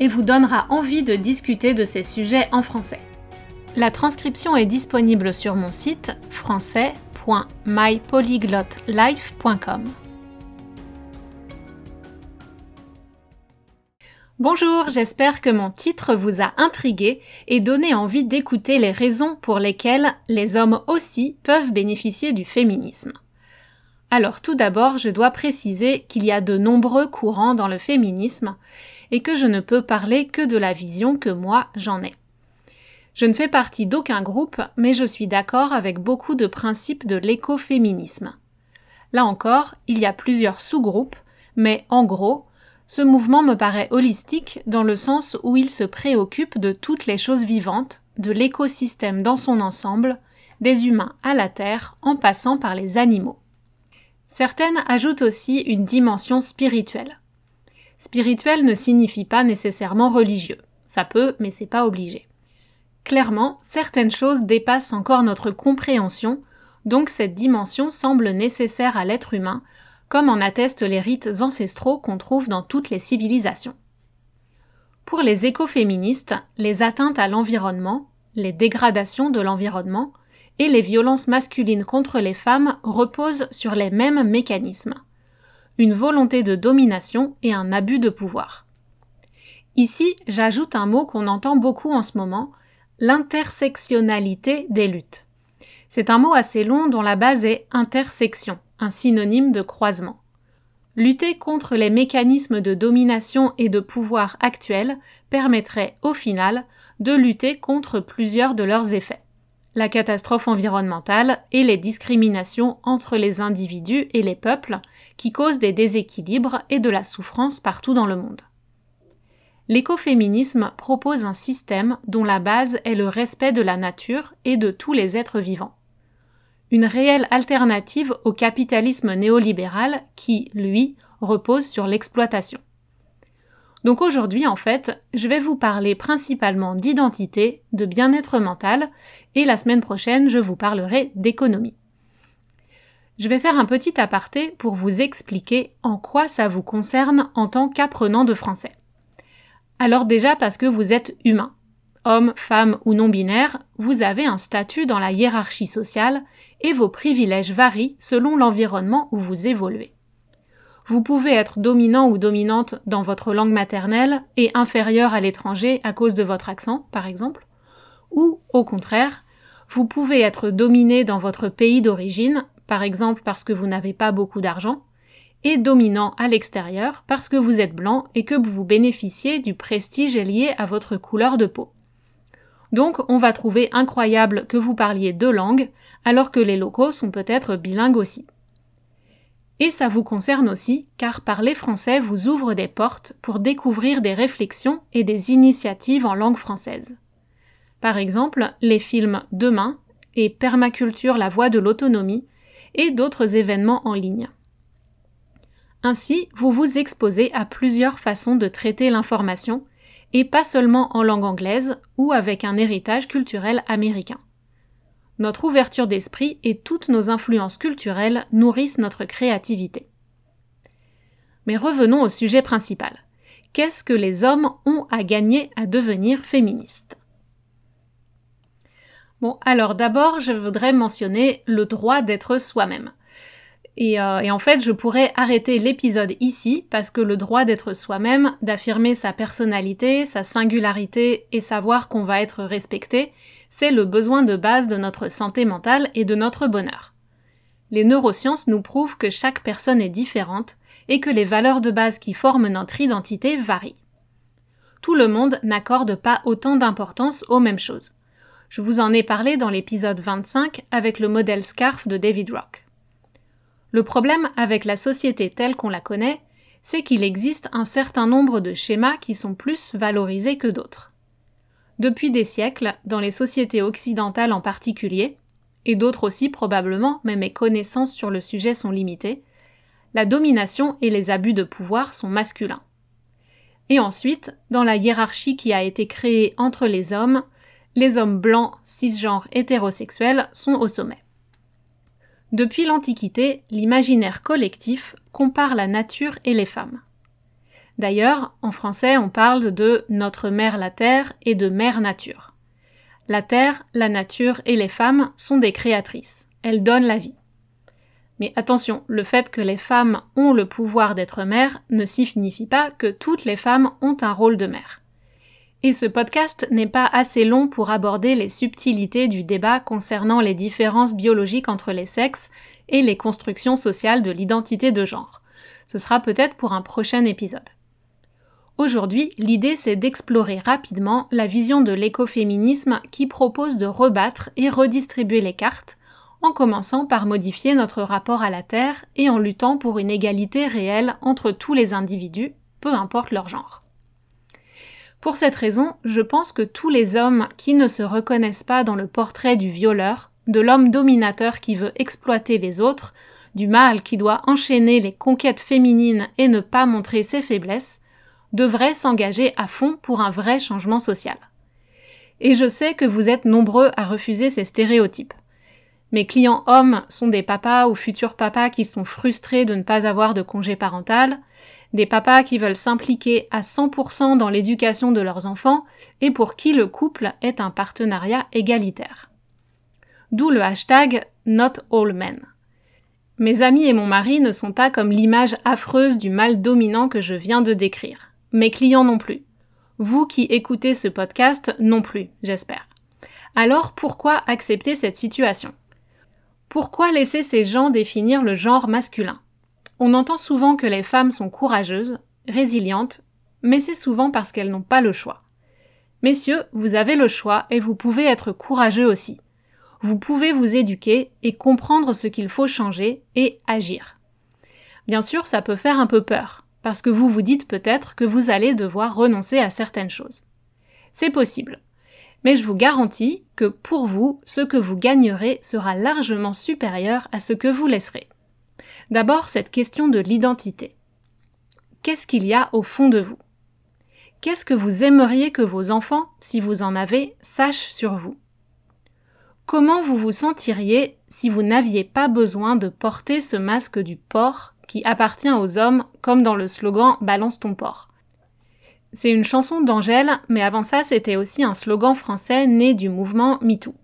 et vous donnera envie de discuter de ces sujets en français. La transcription est disponible sur mon site français.mypolyglotlife.com. Bonjour, j'espère que mon titre vous a intrigué et donné envie d'écouter les raisons pour lesquelles les hommes aussi peuvent bénéficier du féminisme. Alors tout d'abord, je dois préciser qu'il y a de nombreux courants dans le féminisme et que je ne peux parler que de la vision que moi j'en ai. Je ne fais partie d'aucun groupe, mais je suis d'accord avec beaucoup de principes de l'écoféminisme. Là encore, il y a plusieurs sous-groupes, mais en gros, ce mouvement me paraît holistique dans le sens où il se préoccupe de toutes les choses vivantes, de l'écosystème dans son ensemble, des humains à la Terre en passant par les animaux. Certaines ajoutent aussi une dimension spirituelle. Spirituel ne signifie pas nécessairement religieux. Ça peut, mais c'est pas obligé. Clairement, certaines choses dépassent encore notre compréhension, donc cette dimension semble nécessaire à l'être humain comme en attestent les rites ancestraux qu'on trouve dans toutes les civilisations. Pour les écoféministes, les atteintes à l'environnement, les dégradations de l'environnement et les violences masculines contre les femmes reposent sur les mêmes mécanismes. Une volonté de domination et un abus de pouvoir. Ici, j'ajoute un mot qu'on entend beaucoup en ce moment, l'intersectionnalité des luttes. C'est un mot assez long dont la base est intersection, un synonyme de croisement. Lutter contre les mécanismes de domination et de pouvoir actuels permettrait, au final, de lutter contre plusieurs de leurs effets. La catastrophe environnementale et les discriminations entre les individus et les peuples qui causent des déséquilibres et de la souffrance partout dans le monde. L'écoféminisme propose un système dont la base est le respect de la nature et de tous les êtres vivants une réelle alternative au capitalisme néolibéral qui, lui, repose sur l'exploitation. Donc aujourd'hui, en fait, je vais vous parler principalement d'identité, de bien-être mental, et la semaine prochaine, je vous parlerai d'économie. Je vais faire un petit aparté pour vous expliquer en quoi ça vous concerne en tant qu'apprenant de français. Alors déjà parce que vous êtes humain. Homme, femme ou non-binaire, vous avez un statut dans la hiérarchie sociale et vos privilèges varient selon l'environnement où vous évoluez. Vous pouvez être dominant ou dominante dans votre langue maternelle et inférieur à l'étranger à cause de votre accent, par exemple, ou au contraire, vous pouvez être dominé dans votre pays d'origine, par exemple parce que vous n'avez pas beaucoup d'argent, et dominant à l'extérieur parce que vous êtes blanc et que vous bénéficiez du prestige lié à votre couleur de peau. Donc on va trouver incroyable que vous parliez deux langues, alors que les locaux sont peut-être bilingues aussi. Et ça vous concerne aussi, car parler français vous ouvre des portes pour découvrir des réflexions et des initiatives en langue française. Par exemple, les films Demain et Permaculture la voie de l'autonomie et d'autres événements en ligne. Ainsi, vous vous exposez à plusieurs façons de traiter l'information et pas seulement en langue anglaise ou avec un héritage culturel américain. Notre ouverture d'esprit et toutes nos influences culturelles nourrissent notre créativité. Mais revenons au sujet principal. Qu'est-ce que les hommes ont à gagner à devenir féministes? Bon, alors d'abord, je voudrais mentionner le droit d'être soi-même. Euh, et, en fait, je pourrais arrêter l'épisode ici parce que le droit d'être soi-même, d'affirmer sa personnalité, sa singularité et savoir qu'on va être respecté, c'est le besoin de base de notre santé mentale et de notre bonheur. Les neurosciences nous prouvent que chaque personne est différente et que les valeurs de base qui forment notre identité varient. Tout le monde n'accorde pas autant d'importance aux mêmes choses. Je vous en ai parlé dans l'épisode 25 avec le modèle SCARF de David Rock. Le problème avec la société telle qu'on la connaît, c'est qu'il existe un certain nombre de schémas qui sont plus valorisés que d'autres. Depuis des siècles, dans les sociétés occidentales en particulier, et d'autres aussi probablement, mais mes connaissances sur le sujet sont limitées, la domination et les abus de pouvoir sont masculins. Et ensuite, dans la hiérarchie qui a été créée entre les hommes, les hommes blancs, cisgenres, hétérosexuels sont au sommet. Depuis l'Antiquité, l'imaginaire collectif compare la nature et les femmes. D'ailleurs, en français, on parle de notre mère la terre et de mère nature. La terre, la nature et les femmes sont des créatrices. Elles donnent la vie. Mais attention, le fait que les femmes ont le pouvoir d'être mères ne signifie pas que toutes les femmes ont un rôle de mère. Et ce podcast n'est pas assez long pour aborder les subtilités du débat concernant les différences biologiques entre les sexes et les constructions sociales de l'identité de genre. Ce sera peut-être pour un prochain épisode. Aujourd'hui, l'idée c'est d'explorer rapidement la vision de l'écoféminisme qui propose de rebattre et redistribuer les cartes, en commençant par modifier notre rapport à la Terre et en luttant pour une égalité réelle entre tous les individus, peu importe leur genre. Pour cette raison, je pense que tous les hommes qui ne se reconnaissent pas dans le portrait du violeur, de l'homme dominateur qui veut exploiter les autres, du mâle qui doit enchaîner les conquêtes féminines et ne pas montrer ses faiblesses, devraient s'engager à fond pour un vrai changement social. Et je sais que vous êtes nombreux à refuser ces stéréotypes. Mes clients hommes sont des papas ou futurs papas qui sont frustrés de ne pas avoir de congé parental, des papas qui veulent s'impliquer à 100% dans l'éducation de leurs enfants et pour qui le couple est un partenariat égalitaire. D'où le hashtag Not All Men. Mes amis et mon mari ne sont pas comme l'image affreuse du mal dominant que je viens de décrire. Mes clients non plus. Vous qui écoutez ce podcast non plus, j'espère. Alors pourquoi accepter cette situation? Pourquoi laisser ces gens définir le genre masculin? On entend souvent que les femmes sont courageuses, résilientes, mais c'est souvent parce qu'elles n'ont pas le choix. Messieurs, vous avez le choix et vous pouvez être courageux aussi. Vous pouvez vous éduquer et comprendre ce qu'il faut changer et agir. Bien sûr, ça peut faire un peu peur, parce que vous vous dites peut-être que vous allez devoir renoncer à certaines choses. C'est possible. Mais je vous garantis que pour vous, ce que vous gagnerez sera largement supérieur à ce que vous laisserez. D'abord, cette question de l'identité. Qu'est-ce qu'il y a au fond de vous? Qu'est-ce que vous aimeriez que vos enfants, si vous en avez, sachent sur vous? Comment vous vous sentiriez si vous n'aviez pas besoin de porter ce masque du porc qui appartient aux hommes comme dans le slogan Balance ton porc C'est une chanson d'Angèle, mais avant ça c'était aussi un slogan français né du mouvement MeToo.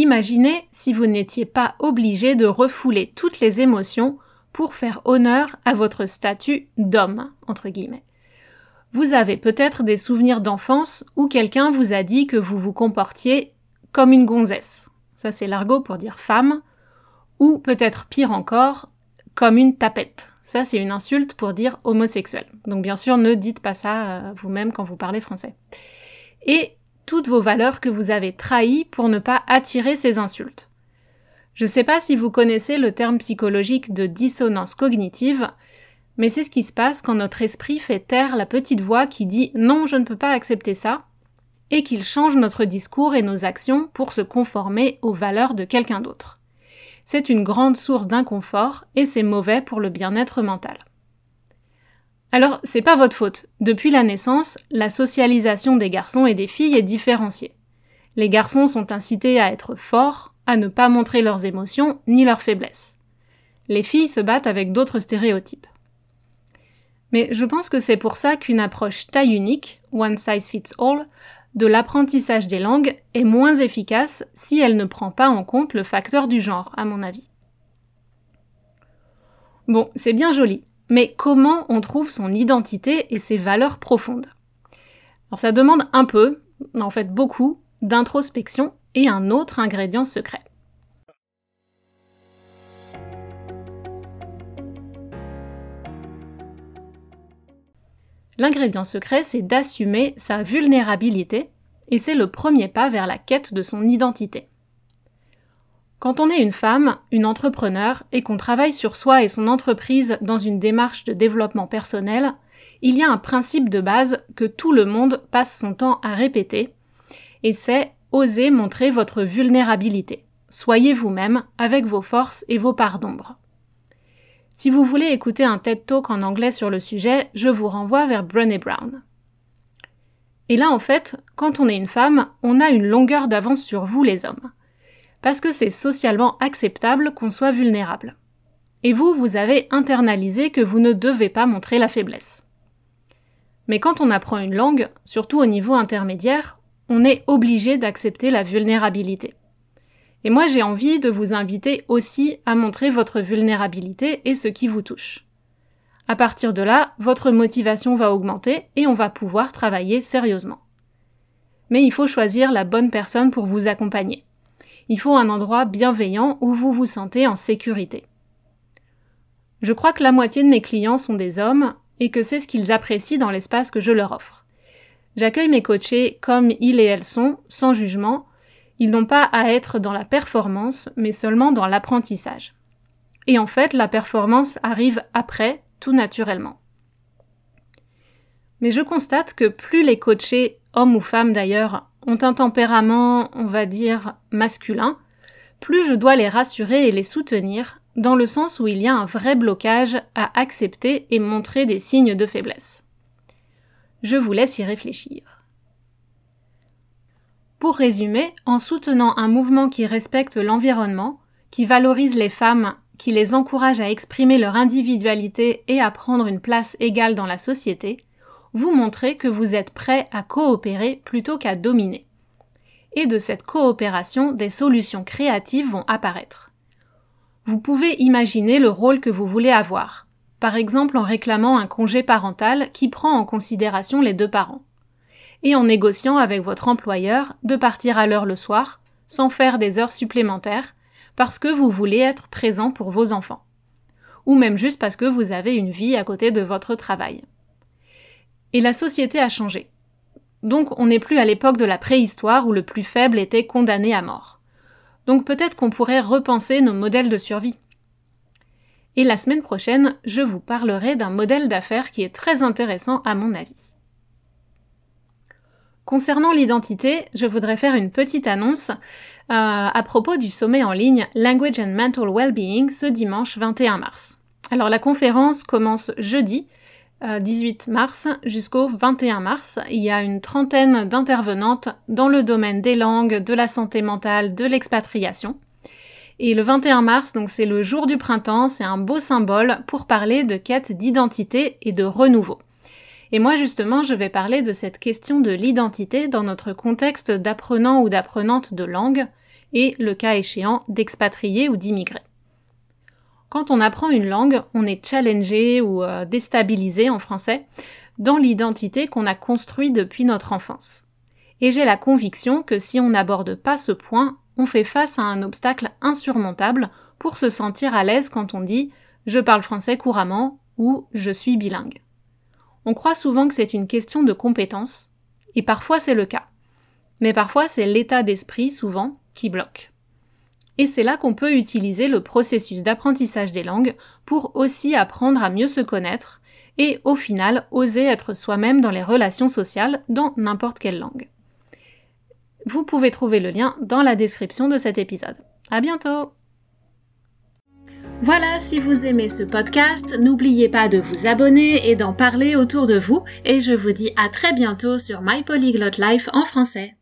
Imaginez si vous n'étiez pas obligé de refouler toutes les émotions pour faire honneur à votre statut d'homme, entre guillemets. Vous avez peut-être des souvenirs d'enfance où quelqu'un vous a dit que vous vous comportiez comme une gonzesse. Ça c'est l'argot pour dire femme. Ou peut-être pire encore, comme une tapette. Ça c'est une insulte pour dire homosexuel. Donc bien sûr ne dites pas ça euh, vous-même quand vous parlez français. Et toutes vos valeurs que vous avez trahies pour ne pas attirer ces insultes. Je ne sais pas si vous connaissez le terme psychologique de dissonance cognitive, mais c'est ce qui se passe quand notre esprit fait taire la petite voix qui dit non, je ne peux pas accepter ça, et qu'il change notre discours et nos actions pour se conformer aux valeurs de quelqu'un d'autre. C'est une grande source d'inconfort et c'est mauvais pour le bien-être mental. Alors, c'est pas votre faute. Depuis la naissance, la socialisation des garçons et des filles est différenciée. Les garçons sont incités à être forts, à ne pas montrer leurs émotions ni leurs faiblesses. Les filles se battent avec d'autres stéréotypes. Mais je pense que c'est pour ça qu'une approche taille unique, one size fits all, de l'apprentissage des langues est moins efficace si elle ne prend pas en compte le facteur du genre, à mon avis. Bon, c'est bien joli, mais comment on trouve son identité et ses valeurs profondes? Alors ça demande un peu, en fait beaucoup, d'introspection et un autre ingrédient secret. L'ingrédient secret, c'est d'assumer sa vulnérabilité, et c'est le premier pas vers la quête de son identité. Quand on est une femme, une entrepreneur, et qu'on travaille sur soi et son entreprise dans une démarche de développement personnel, il y a un principe de base que tout le monde passe son temps à répéter, et c'est oser montrer votre vulnérabilité. Soyez vous-même avec vos forces et vos parts d'ombre. Si vous voulez écouter un TED Talk en anglais sur le sujet, je vous renvoie vers Brené Brown. Et là, en fait, quand on est une femme, on a une longueur d'avance sur vous les hommes. Parce que c'est socialement acceptable qu'on soit vulnérable. Et vous, vous avez internalisé que vous ne devez pas montrer la faiblesse. Mais quand on apprend une langue, surtout au niveau intermédiaire, on est obligé d'accepter la vulnérabilité. Et moi j'ai envie de vous inviter aussi à montrer votre vulnérabilité et ce qui vous touche. À partir de là, votre motivation va augmenter et on va pouvoir travailler sérieusement. Mais il faut choisir la bonne personne pour vous accompagner. Il faut un endroit bienveillant où vous vous sentez en sécurité. Je crois que la moitié de mes clients sont des hommes et que c'est ce qu'ils apprécient dans l'espace que je leur offre. J'accueille mes coachés comme ils et elles sont, sans jugement, ils n'ont pas à être dans la performance, mais seulement dans l'apprentissage. Et en fait, la performance arrive après, tout naturellement. Mais je constate que plus les coachés, hommes ou femmes d'ailleurs, ont un tempérament, on va dire, masculin, plus je dois les rassurer et les soutenir, dans le sens où il y a un vrai blocage à accepter et montrer des signes de faiblesse. Je vous laisse y réfléchir. Pour résumer, en soutenant un mouvement qui respecte l'environnement, qui valorise les femmes, qui les encourage à exprimer leur individualité et à prendre une place égale dans la société, vous montrez que vous êtes prêt à coopérer plutôt qu'à dominer. Et de cette coopération, des solutions créatives vont apparaître. Vous pouvez imaginer le rôle que vous voulez avoir, par exemple en réclamant un congé parental qui prend en considération les deux parents et en négociant avec votre employeur de partir à l'heure le soir, sans faire des heures supplémentaires, parce que vous voulez être présent pour vos enfants. Ou même juste parce que vous avez une vie à côté de votre travail. Et la société a changé. Donc on n'est plus à l'époque de la préhistoire où le plus faible était condamné à mort. Donc peut-être qu'on pourrait repenser nos modèles de survie. Et la semaine prochaine, je vous parlerai d'un modèle d'affaires qui est très intéressant à mon avis. Concernant l'identité, je voudrais faire une petite annonce euh, à propos du sommet en ligne Language and Mental Wellbeing ce dimanche 21 mars. Alors la conférence commence jeudi 18 euh, mars jusqu'au 21 mars. Il y a une trentaine d'intervenantes dans le domaine des langues, de la santé mentale, de l'expatriation. Et le 21 mars, donc c'est le jour du printemps, c'est un beau symbole pour parler de quête d'identité et de renouveau. Et moi justement, je vais parler de cette question de l'identité dans notre contexte d'apprenant ou d'apprenante de langue et, le cas échéant, d'expatrié ou d'immigré. Quand on apprend une langue, on est challengé ou euh, déstabilisé en français dans l'identité qu'on a construite depuis notre enfance. Et j'ai la conviction que si on n'aborde pas ce point, on fait face à un obstacle insurmontable pour se sentir à l'aise quand on dit je parle français couramment ou je suis bilingue. On croit souvent que c'est une question de compétence, et parfois c'est le cas. Mais parfois c'est l'état d'esprit, souvent, qui bloque. Et c'est là qu'on peut utiliser le processus d'apprentissage des langues pour aussi apprendre à mieux se connaître et au final oser être soi-même dans les relations sociales dans n'importe quelle langue. Vous pouvez trouver le lien dans la description de cet épisode. À bientôt! Voilà, si vous aimez ce podcast, n'oubliez pas de vous abonner et d'en parler autour de vous, et je vous dis à très bientôt sur My Polyglot Life en français.